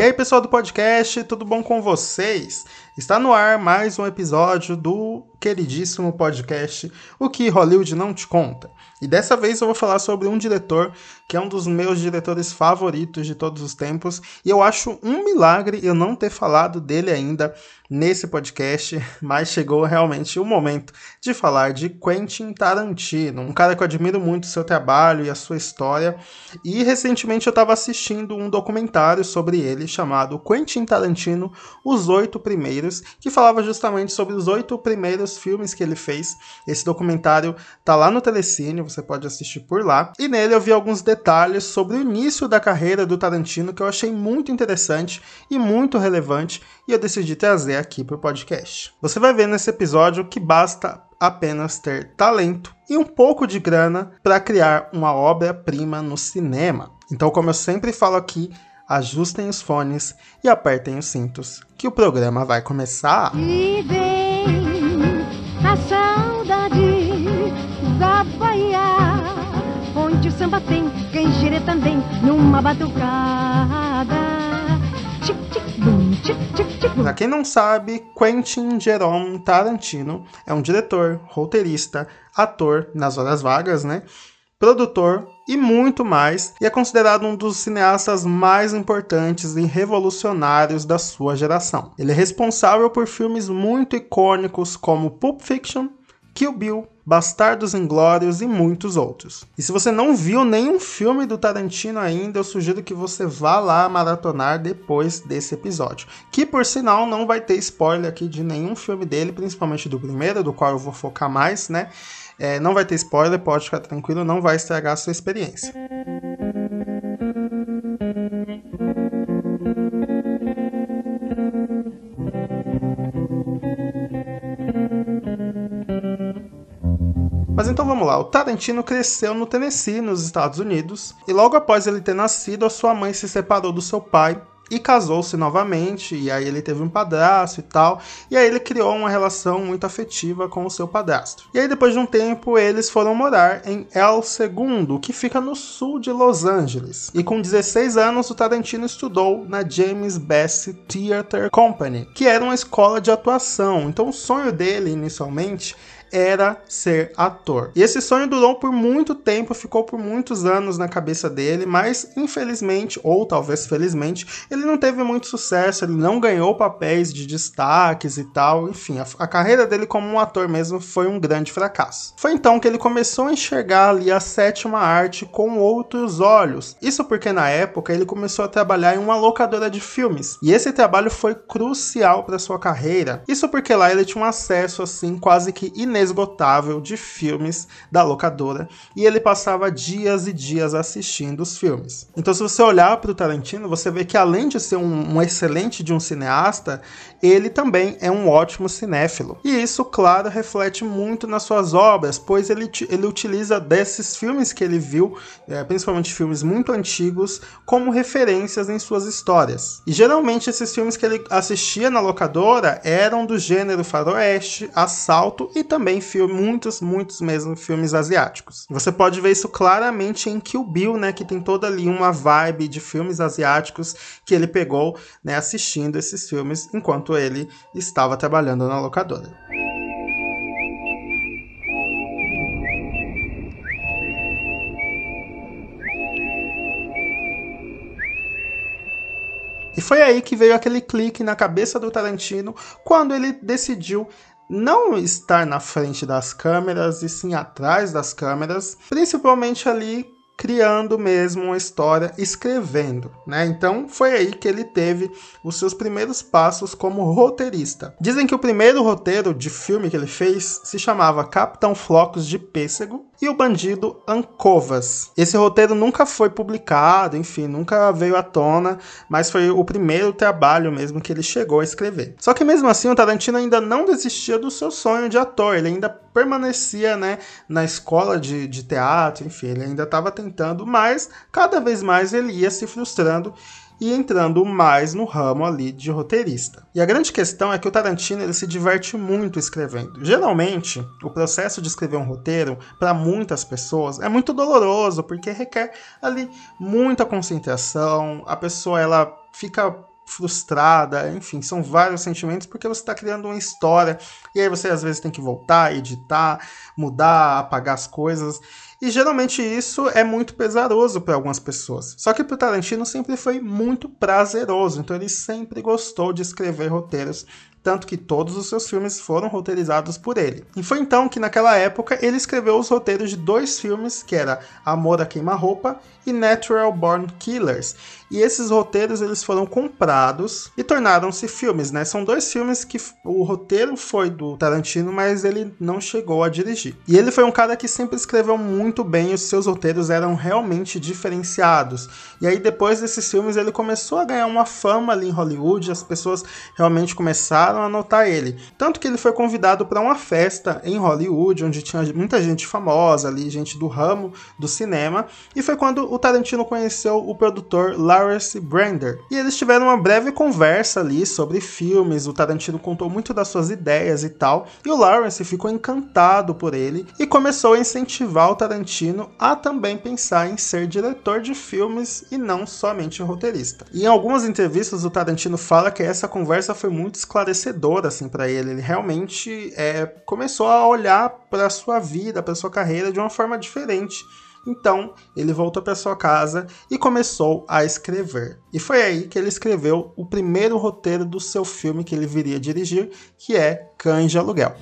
E aí, pessoal do podcast, tudo bom com vocês? Está no ar mais um episódio do queridíssimo podcast O que Hollywood não te conta. E dessa vez eu vou falar sobre um diretor que é um dos meus diretores favoritos de todos os tempos, e eu acho um milagre eu não ter falado dele ainda nesse podcast, mas chegou realmente o momento de falar de Quentin Tarantino, um cara que eu admiro muito o seu trabalho e a sua história. E recentemente eu estava assistindo um documentário sobre ele chamado Quentin Tarantino, Os Oito Primeiros, que falava justamente sobre os oito primeiros filmes que ele fez. Esse documentário tá lá no Telecine, você pode assistir por lá. E nele eu vi alguns detalhes sobre o início da carreira do Tarantino que eu achei muito interessante e muito relevante e eu decidi trazer aqui para o podcast. Você vai ver nesse episódio que basta apenas ter talento e um pouco de grana para criar uma obra-prima no cinema. Então, como eu sempre falo aqui, ajustem os fones e apertem os cintos, que o programa vai começar. E vem a saudade da Bahia, onde o samba tem canjibre também numa batucada. Bum. Pra quem não sabe, Quentin Jerome Tarantino é um diretor, roteirista, ator nas horas vagas, né? Produtor e muito mais, e é considerado um dos cineastas mais importantes e revolucionários da sua geração. Ele é responsável por filmes muito icônicos como Pulp Fiction, Kill Bill, Bastardos Inglórios e muitos outros. E se você não viu nenhum filme do Tarantino ainda, eu sugiro que você vá lá maratonar depois desse episódio. Que por sinal não vai ter spoiler aqui de nenhum filme dele, principalmente do primeiro, do qual eu vou focar mais, né? É, não vai ter spoiler, pode ficar tranquilo, não vai estragar a sua experiência. Então vamos lá, o Tarantino cresceu no Tennessee, nos Estados Unidos, e logo após ele ter nascido, a sua mãe se separou do seu pai e casou-se novamente, e aí ele teve um padrasto e tal, e aí ele criou uma relação muito afetiva com o seu padrasto. E aí depois de um tempo eles foram morar em El Segundo, que fica no sul de Los Angeles. E com 16 anos o Tarantino estudou na James Bass Theatre Company, que era uma escola de atuação. Então o sonho dele inicialmente era ser ator. E esse sonho durou por muito tempo, ficou por muitos anos na cabeça dele, mas infelizmente, ou talvez felizmente, ele não teve muito sucesso, ele não ganhou papéis de destaques e tal, enfim, a, a carreira dele como um ator mesmo foi um grande fracasso. Foi então que ele começou a enxergar ali a sétima arte com outros olhos. Isso porque na época ele começou a trabalhar em uma locadora de filmes, e esse trabalho foi crucial para sua carreira. Isso porque lá ele tinha um acesso assim quase que inesgotável inesgotável de filmes da locadora e ele passava dias e dias assistindo os filmes. Então, se você olhar para o Tarantino, você vê que além de ser um, um, excelente de um cineasta, ele também é um ótimo cinéfilo. E isso, claro, reflete muito nas suas obras, pois ele, ele utiliza desses filmes que ele viu, é, principalmente filmes muito antigos, como referências em suas histórias. E geralmente esses filmes que ele assistia na locadora eram do gênero faroeste, assalto e também também filme, muitos, muitos mesmo filmes asiáticos. Você pode ver isso claramente em Kill Bill, né, que tem toda ali uma vibe de filmes asiáticos que ele pegou, né, assistindo esses filmes enquanto ele estava trabalhando na locadora. E foi aí que veio aquele clique na cabeça do Tarantino quando ele decidiu não estar na frente das câmeras e sim atrás das câmeras, principalmente ali criando mesmo uma história, escrevendo, né? Então foi aí que ele teve os seus primeiros passos como roteirista. Dizem que o primeiro roteiro de filme que ele fez se chamava Capitão Flocos de Pêssego e o bandido Ancovas. Esse roteiro nunca foi publicado, enfim, nunca veio à tona, mas foi o primeiro trabalho mesmo que ele chegou a escrever. Só que mesmo assim, o Tarantino ainda não desistia do seu sonho de ator, ele ainda permanecia né, na escola de, de teatro, enfim, ele ainda estava tentando, mas cada vez mais ele ia se frustrando e entrando mais no ramo ali de roteirista. E a grande questão é que o Tarantino ele se diverte muito escrevendo. Geralmente, o processo de escrever um roteiro para muitas pessoas é muito doloroso porque requer ali muita concentração, a pessoa ela fica frustrada, enfim, são vários sentimentos porque você está criando uma história e aí você às vezes tem que voltar, editar, mudar, apagar as coisas. E geralmente isso é muito pesaroso para algumas pessoas. Só que para Tarantino sempre foi muito prazeroso, então ele sempre gostou de escrever roteiros tanto que todos os seus filmes foram roteirizados por ele. E foi então que naquela época ele escreveu os roteiros de dois filmes, que era Amor a Queima-Roupa e Natural Born Killers. E esses roteiros eles foram comprados e tornaram-se filmes, né? São dois filmes que o roteiro foi do Tarantino, mas ele não chegou a dirigir. E ele foi um cara que sempre escreveu muito bem, os seus roteiros eram realmente diferenciados. E aí depois desses filmes ele começou a ganhar uma fama ali em Hollywood, as pessoas realmente começaram a notar ele. Tanto que ele foi convidado para uma festa em Hollywood, onde tinha muita gente famosa ali, gente do ramo do cinema, e foi quando o Tarantino conheceu o produtor Lawrence Brander. E eles tiveram uma breve conversa ali sobre filmes, o Tarantino contou muito das suas ideias e tal, e o Lawrence ficou encantado por ele e começou a incentivar o Tarantino a também pensar em ser diretor de filmes e não somente roteirista. E em algumas entrevistas o Tarantino fala que essa conversa foi muito esclarecedora assim para ele. Ele realmente é, começou a olhar para sua vida, para sua carreira de uma forma diferente. Então, ele voltou para sua casa e começou a escrever. E foi aí que ele escreveu o primeiro roteiro do seu filme que ele viria dirigir, que é Cães de Aluguel.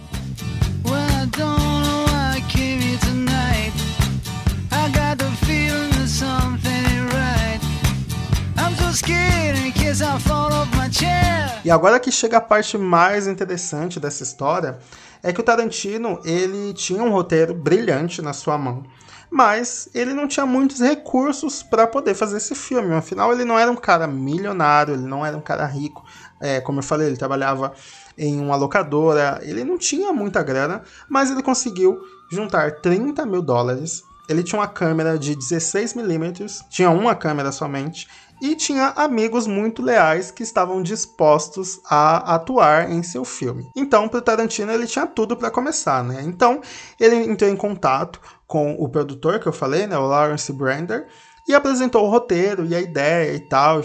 E agora que chega a parte mais interessante dessa história, é que o Tarantino ele tinha um roteiro brilhante na sua mão mas ele não tinha muitos recursos para poder fazer esse filme. Afinal, ele não era um cara milionário, ele não era um cara rico. É, como eu falei, ele trabalhava em uma locadora, ele não tinha muita grana, mas ele conseguiu juntar 30 mil dólares. Ele tinha uma câmera de 16mm, tinha uma câmera somente, e tinha amigos muito leais que estavam dispostos a atuar em seu filme. Então, para Tarantino, ele tinha tudo para começar, né? Então, ele entrou em contato com o produtor que eu falei, né, o Lawrence Brander, e apresentou o roteiro e a ideia e tal,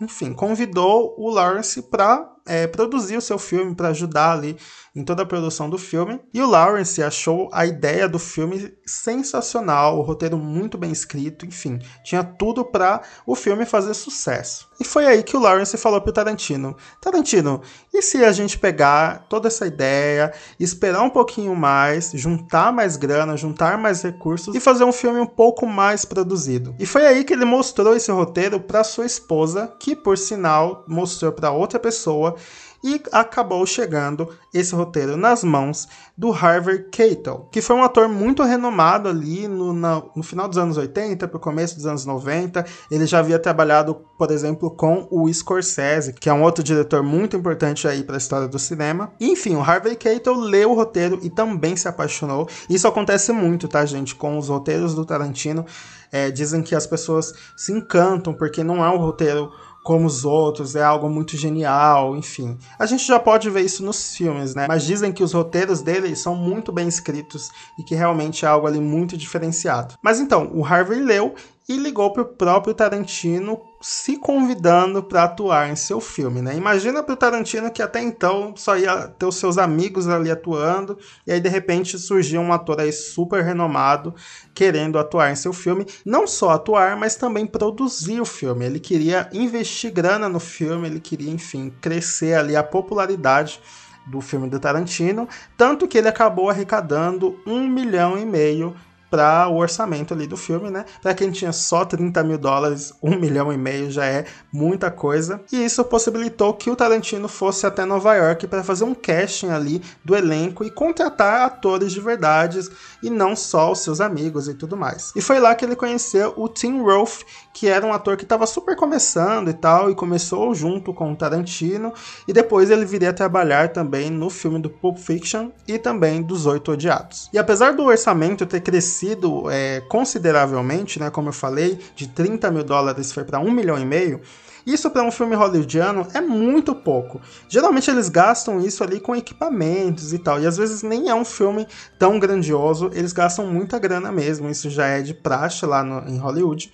enfim, convidou o Lawrence para é, produzir o seu filme, para ajudar ali em toda a produção do filme. E o Lawrence achou a ideia do filme sensacional, o roteiro muito bem escrito, enfim, tinha tudo para o filme fazer sucesso. E foi aí que o Lawrence falou pro Tarantino: Tarantino, e se a gente pegar toda essa ideia, esperar um pouquinho mais, juntar mais grana, juntar mais recursos e fazer um filme um pouco mais produzido? E foi aí que ele mostrou esse roteiro para sua esposa, que por sinal mostrou para outra pessoa e acabou chegando esse roteiro nas mãos do Harvey Keitel, que foi um ator muito renomado ali no, na, no final dos anos 80 para o começo dos anos 90. Ele já havia trabalhado, por exemplo, com o Scorsese, que é um outro diretor muito importante aí para a história do cinema. Enfim, o Harvey Keitel leu o roteiro e também se apaixonou. Isso acontece muito, tá, gente, com os roteiros do Tarantino. É, dizem que as pessoas se encantam porque não é um roteiro como os outros, é algo muito genial, enfim. A gente já pode ver isso nos filmes, né? Mas dizem que os roteiros dele são muito bem escritos e que realmente é algo ali muito diferenciado. Mas então, o Harvey leu e ligou para o próprio Tarantino se convidando para atuar em seu filme, né? Imagina para o Tarantino que até então só ia ter os seus amigos ali atuando e aí de repente surgiu um ator aí super renomado querendo atuar em seu filme, não só atuar, mas também produzir o filme. Ele queria investir grana no filme, ele queria, enfim, crescer ali a popularidade do filme do Tarantino, tanto que ele acabou arrecadando um milhão e meio para o orçamento ali do filme, né? Para quem tinha só 30 mil dólares, um milhão e meio já é muita coisa. E isso possibilitou que o Tarantino fosse até Nova York para fazer um casting ali do elenco e contratar atores de verdade e não só os seus amigos e tudo mais. E foi lá que ele conheceu o Tim Roth, que era um ator que estava super começando e tal, e começou junto com o Tarantino, e depois ele viria a trabalhar também no filme do Pulp Fiction e também dos Oito Odiados. E apesar do orçamento ter crescido é, consideravelmente, né, como eu falei, de 30 mil dólares foi para 1 milhão e meio, isso para um filme hollywoodiano é muito pouco. Geralmente eles gastam isso ali com equipamentos e tal, e às vezes nem é um filme tão grandioso, eles gastam muita grana mesmo, isso já é de praxe lá no, em Hollywood.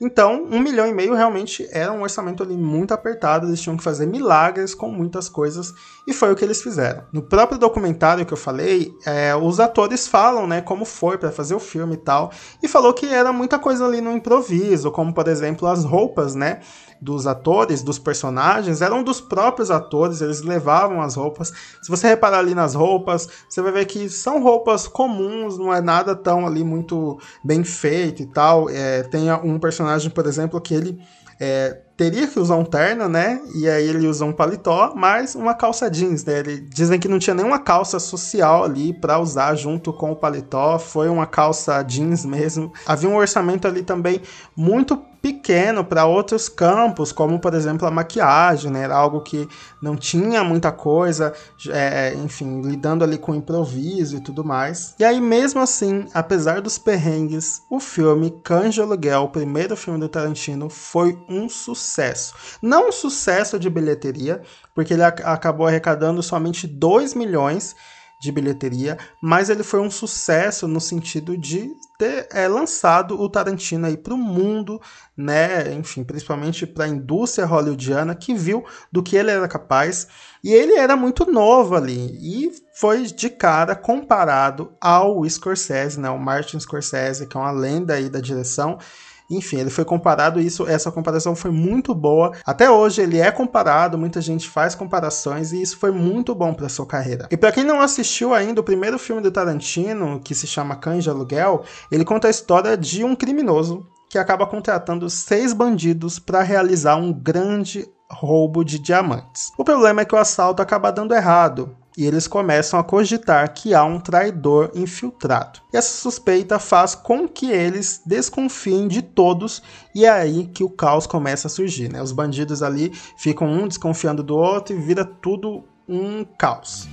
Então, um milhão e meio realmente era um orçamento ali muito apertado, eles tinham que fazer milagres com muitas coisas, e foi o que eles fizeram. No próprio documentário que eu falei, é, os atores falam, né, como foi para fazer o filme e tal, e falou que era muita coisa ali no improviso, como por exemplo as roupas, né, dos atores, dos personagens, eram dos próprios atores, eles levavam as roupas. Se você reparar ali nas roupas, você vai ver que são roupas comuns, não é nada tão ali muito bem feito e tal. É, tem um personagem, por exemplo, que ele é, teria que usar um terno, né? E aí ele usa um paletó, mais uma calça jeans, né? Ele, dizem que não tinha nenhuma calça social ali para usar junto com o paletó, foi uma calça jeans mesmo. Havia um orçamento ali também muito pequeno para outros campos, como por exemplo a maquiagem, né? Era algo que não tinha muita coisa, é, enfim, lidando ali com improviso e tudo mais. E aí, mesmo assim, apesar dos perrengues, o filme Cães Aluguel, o primeiro filme do Tarantino, foi um sucesso. Não um sucesso de bilheteria, porque ele acabou arrecadando somente 2 milhões de bilheteria, mas ele foi um sucesso no sentido de ter é, lançado o Tarantino aí para o mundo, né? Enfim, principalmente para a indústria hollywoodiana que viu do que ele era capaz. E ele era muito novo ali e foi de cara comparado ao Scorsese, né? O Martin Scorsese, que é uma lenda aí da direção. Enfim, ele foi comparado, isso, essa comparação foi muito boa. Até hoje ele é comparado, muita gente faz comparações e isso foi muito bom para sua carreira. E para quem não assistiu ainda o primeiro filme do Tarantino, que se chama Cães de Aluguel, ele conta a história de um criminoso que acaba contratando seis bandidos para realizar um grande roubo de diamantes. O problema é que o assalto acaba dando errado e eles começam a cogitar que há um traidor infiltrado. E essa suspeita faz com que eles desconfiem de todos e é aí que o caos começa a surgir. Né? Os bandidos ali ficam um desconfiando do outro e vira tudo um caos.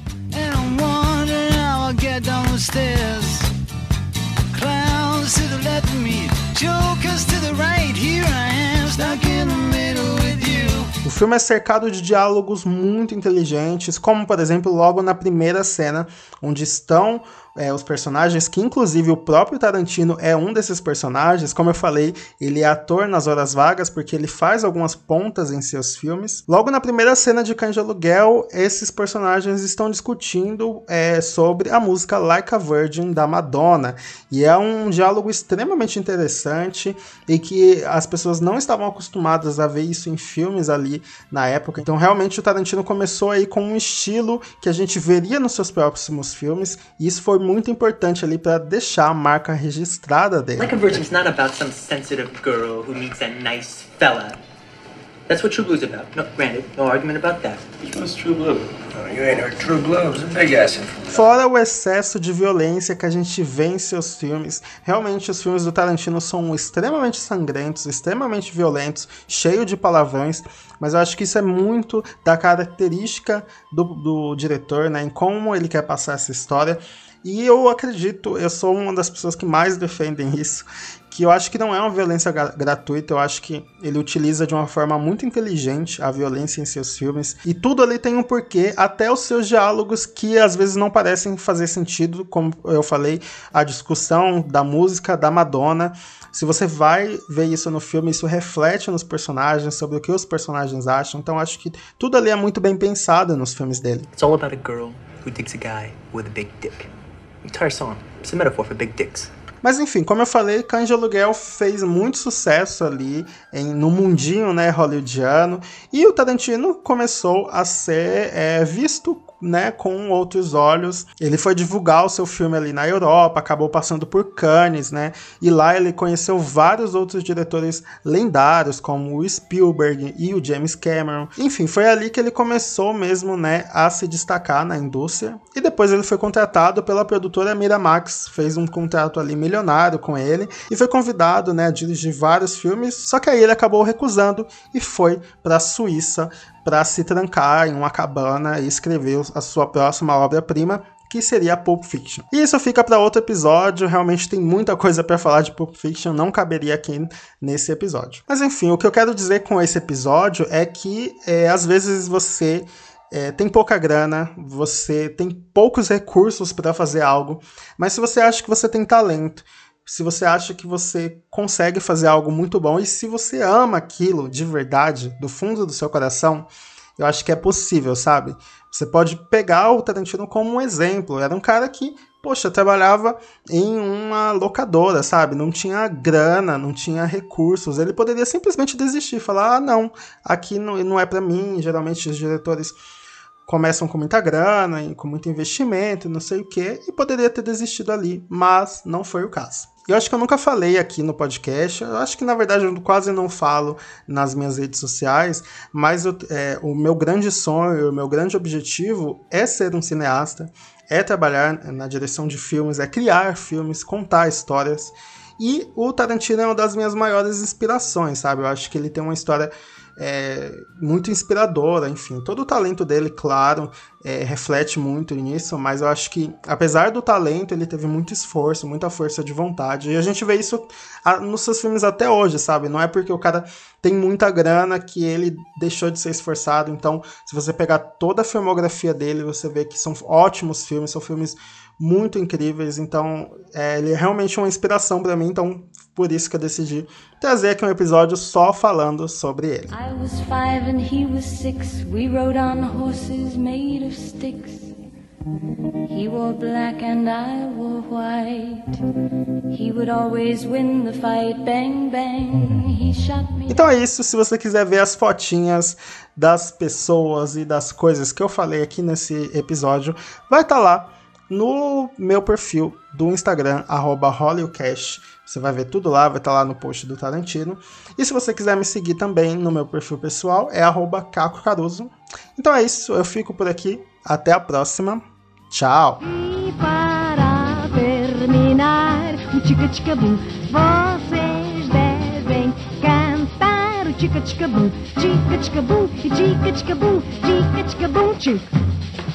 Jokers to the right. Here I am, stuck in the middle. O filme é cercado de diálogos muito inteligentes, como por exemplo logo na primeira cena, onde estão é, os personagens, que inclusive o próprio Tarantino é um desses personagens. Como eu falei, ele é ator nas horas vagas porque ele faz algumas pontas em seus filmes. Logo na primeira cena de Cães de Aluguel, esses personagens estão discutindo é, sobre a música Like a Virgin da Madonna. E é um diálogo extremamente interessante e que as pessoas não estavam acostumadas a ver isso em filmes ali na época. Então realmente o Tarantino começou aí com um estilo que a gente veria nos seus próximos filmes e isso foi muito importante ali para deixar a marca registrada dele. Like a virgin's not about some sensitive girl who meets a nice fella. That's what True Blue's about. No, granted, no argument about that. What's True Blue? Oh, you ain't heard True Blue's a big ass Fora o excesso de violência que a gente vê em seus filmes, realmente os filmes do Tarantino são extremamente sangrentos, extremamente violentos, cheios de palavrões, mas eu acho que isso é muito da característica do, do diretor, né, em como ele quer passar essa história. E eu acredito, eu sou uma das pessoas que mais defendem isso, que eu acho que não é uma violência gratuita, eu acho que ele utiliza de uma forma muito inteligente a violência em seus filmes, e tudo ali tem um porquê, até os seus diálogos que às vezes não parecem fazer sentido, como eu falei, a discussão da música da Madonna. Se você vai ver isso no filme, isso reflete nos personagens, sobre o que os personagens acham, então acho que tudo ali é muito bem pensado nos filmes dele. It's all about a girl who digs a guy with a big dick. Entire song. It's a metaphor for big dicks. Mas enfim, como eu falei, Cães de Aluguel fez muito sucesso ali em, no mundinho né, hollywoodiano e o Tarantino começou a ser é, visto né, com outros olhos. Ele foi divulgar o seu filme ali na Europa, acabou passando por Cannes, né? E lá ele conheceu vários outros diretores lendários, como o Spielberg e o James Cameron. Enfim, foi ali que ele começou mesmo, né, a se destacar na indústria. E depois ele foi contratado pela produtora Miramax, fez um contrato ali milionário com ele e foi convidado, né, a dirigir vários filmes. Só que aí ele acabou recusando e foi para a Suíça para se trancar em uma cabana e escrever a sua próxima obra-prima, que seria Pulp Fiction. E isso fica para outro episódio, realmente tem muita coisa para falar de Pulp Fiction, não caberia aqui nesse episódio. Mas enfim, o que eu quero dizer com esse episódio é que é, às vezes você é, tem pouca grana, você tem poucos recursos para fazer algo, mas se você acha que você tem talento, se você acha que você consegue fazer algo muito bom e se você ama aquilo de verdade, do fundo do seu coração, eu acho que é possível, sabe? Você pode pegar o Tarantino como um exemplo. Era um cara que, poxa, trabalhava em uma locadora, sabe? Não tinha grana, não tinha recursos. Ele poderia simplesmente desistir, falar: ah, não, aqui não, não é para mim. Geralmente os diretores começam com muita grana, com muito investimento, não sei o que, e poderia ter desistido ali, mas não foi o caso. Eu acho que eu nunca falei aqui no podcast, eu acho que na verdade eu quase não falo nas minhas redes sociais, mas eu, é, o meu grande sonho, o meu grande objetivo é ser um cineasta, é trabalhar na direção de filmes, é criar filmes, contar histórias. E o Tarantino é uma das minhas maiores inspirações, sabe? Eu acho que ele tem uma história é, muito inspiradora, enfim. Todo o talento dele, claro, é, reflete muito nisso, mas eu acho que, apesar do talento, ele teve muito esforço, muita força de vontade. E a gente vê isso nos seus filmes até hoje, sabe? Não é porque o cara tem muita grana que ele deixou de ser esforçado. Então, se você pegar toda a filmografia dele, você vê que são ótimos filmes, são filmes muito incríveis. Então, é, ele é realmente uma inspiração para mim. Então, por isso que eu decidi trazer aqui um episódio só falando sobre ele. I was five and he was six. We rode on horses made of sticks. He wore black and I wore white. He would always win the fight. Bang bang, he shot me. Então é isso. Se você quiser ver as fotinhas das pessoas e das coisas que eu falei aqui nesse episódio, vai estar tá lá no meu perfil do Instagram, HollywoodCast. Você vai ver tudo lá, vai estar tá lá no post do Tarantino. E se você quiser me seguir também no meu perfil pessoal, é Caco Caruso. Então é isso, eu fico por aqui. Até a próxima. Tchau! E para terminar, o vocês devem cantar o.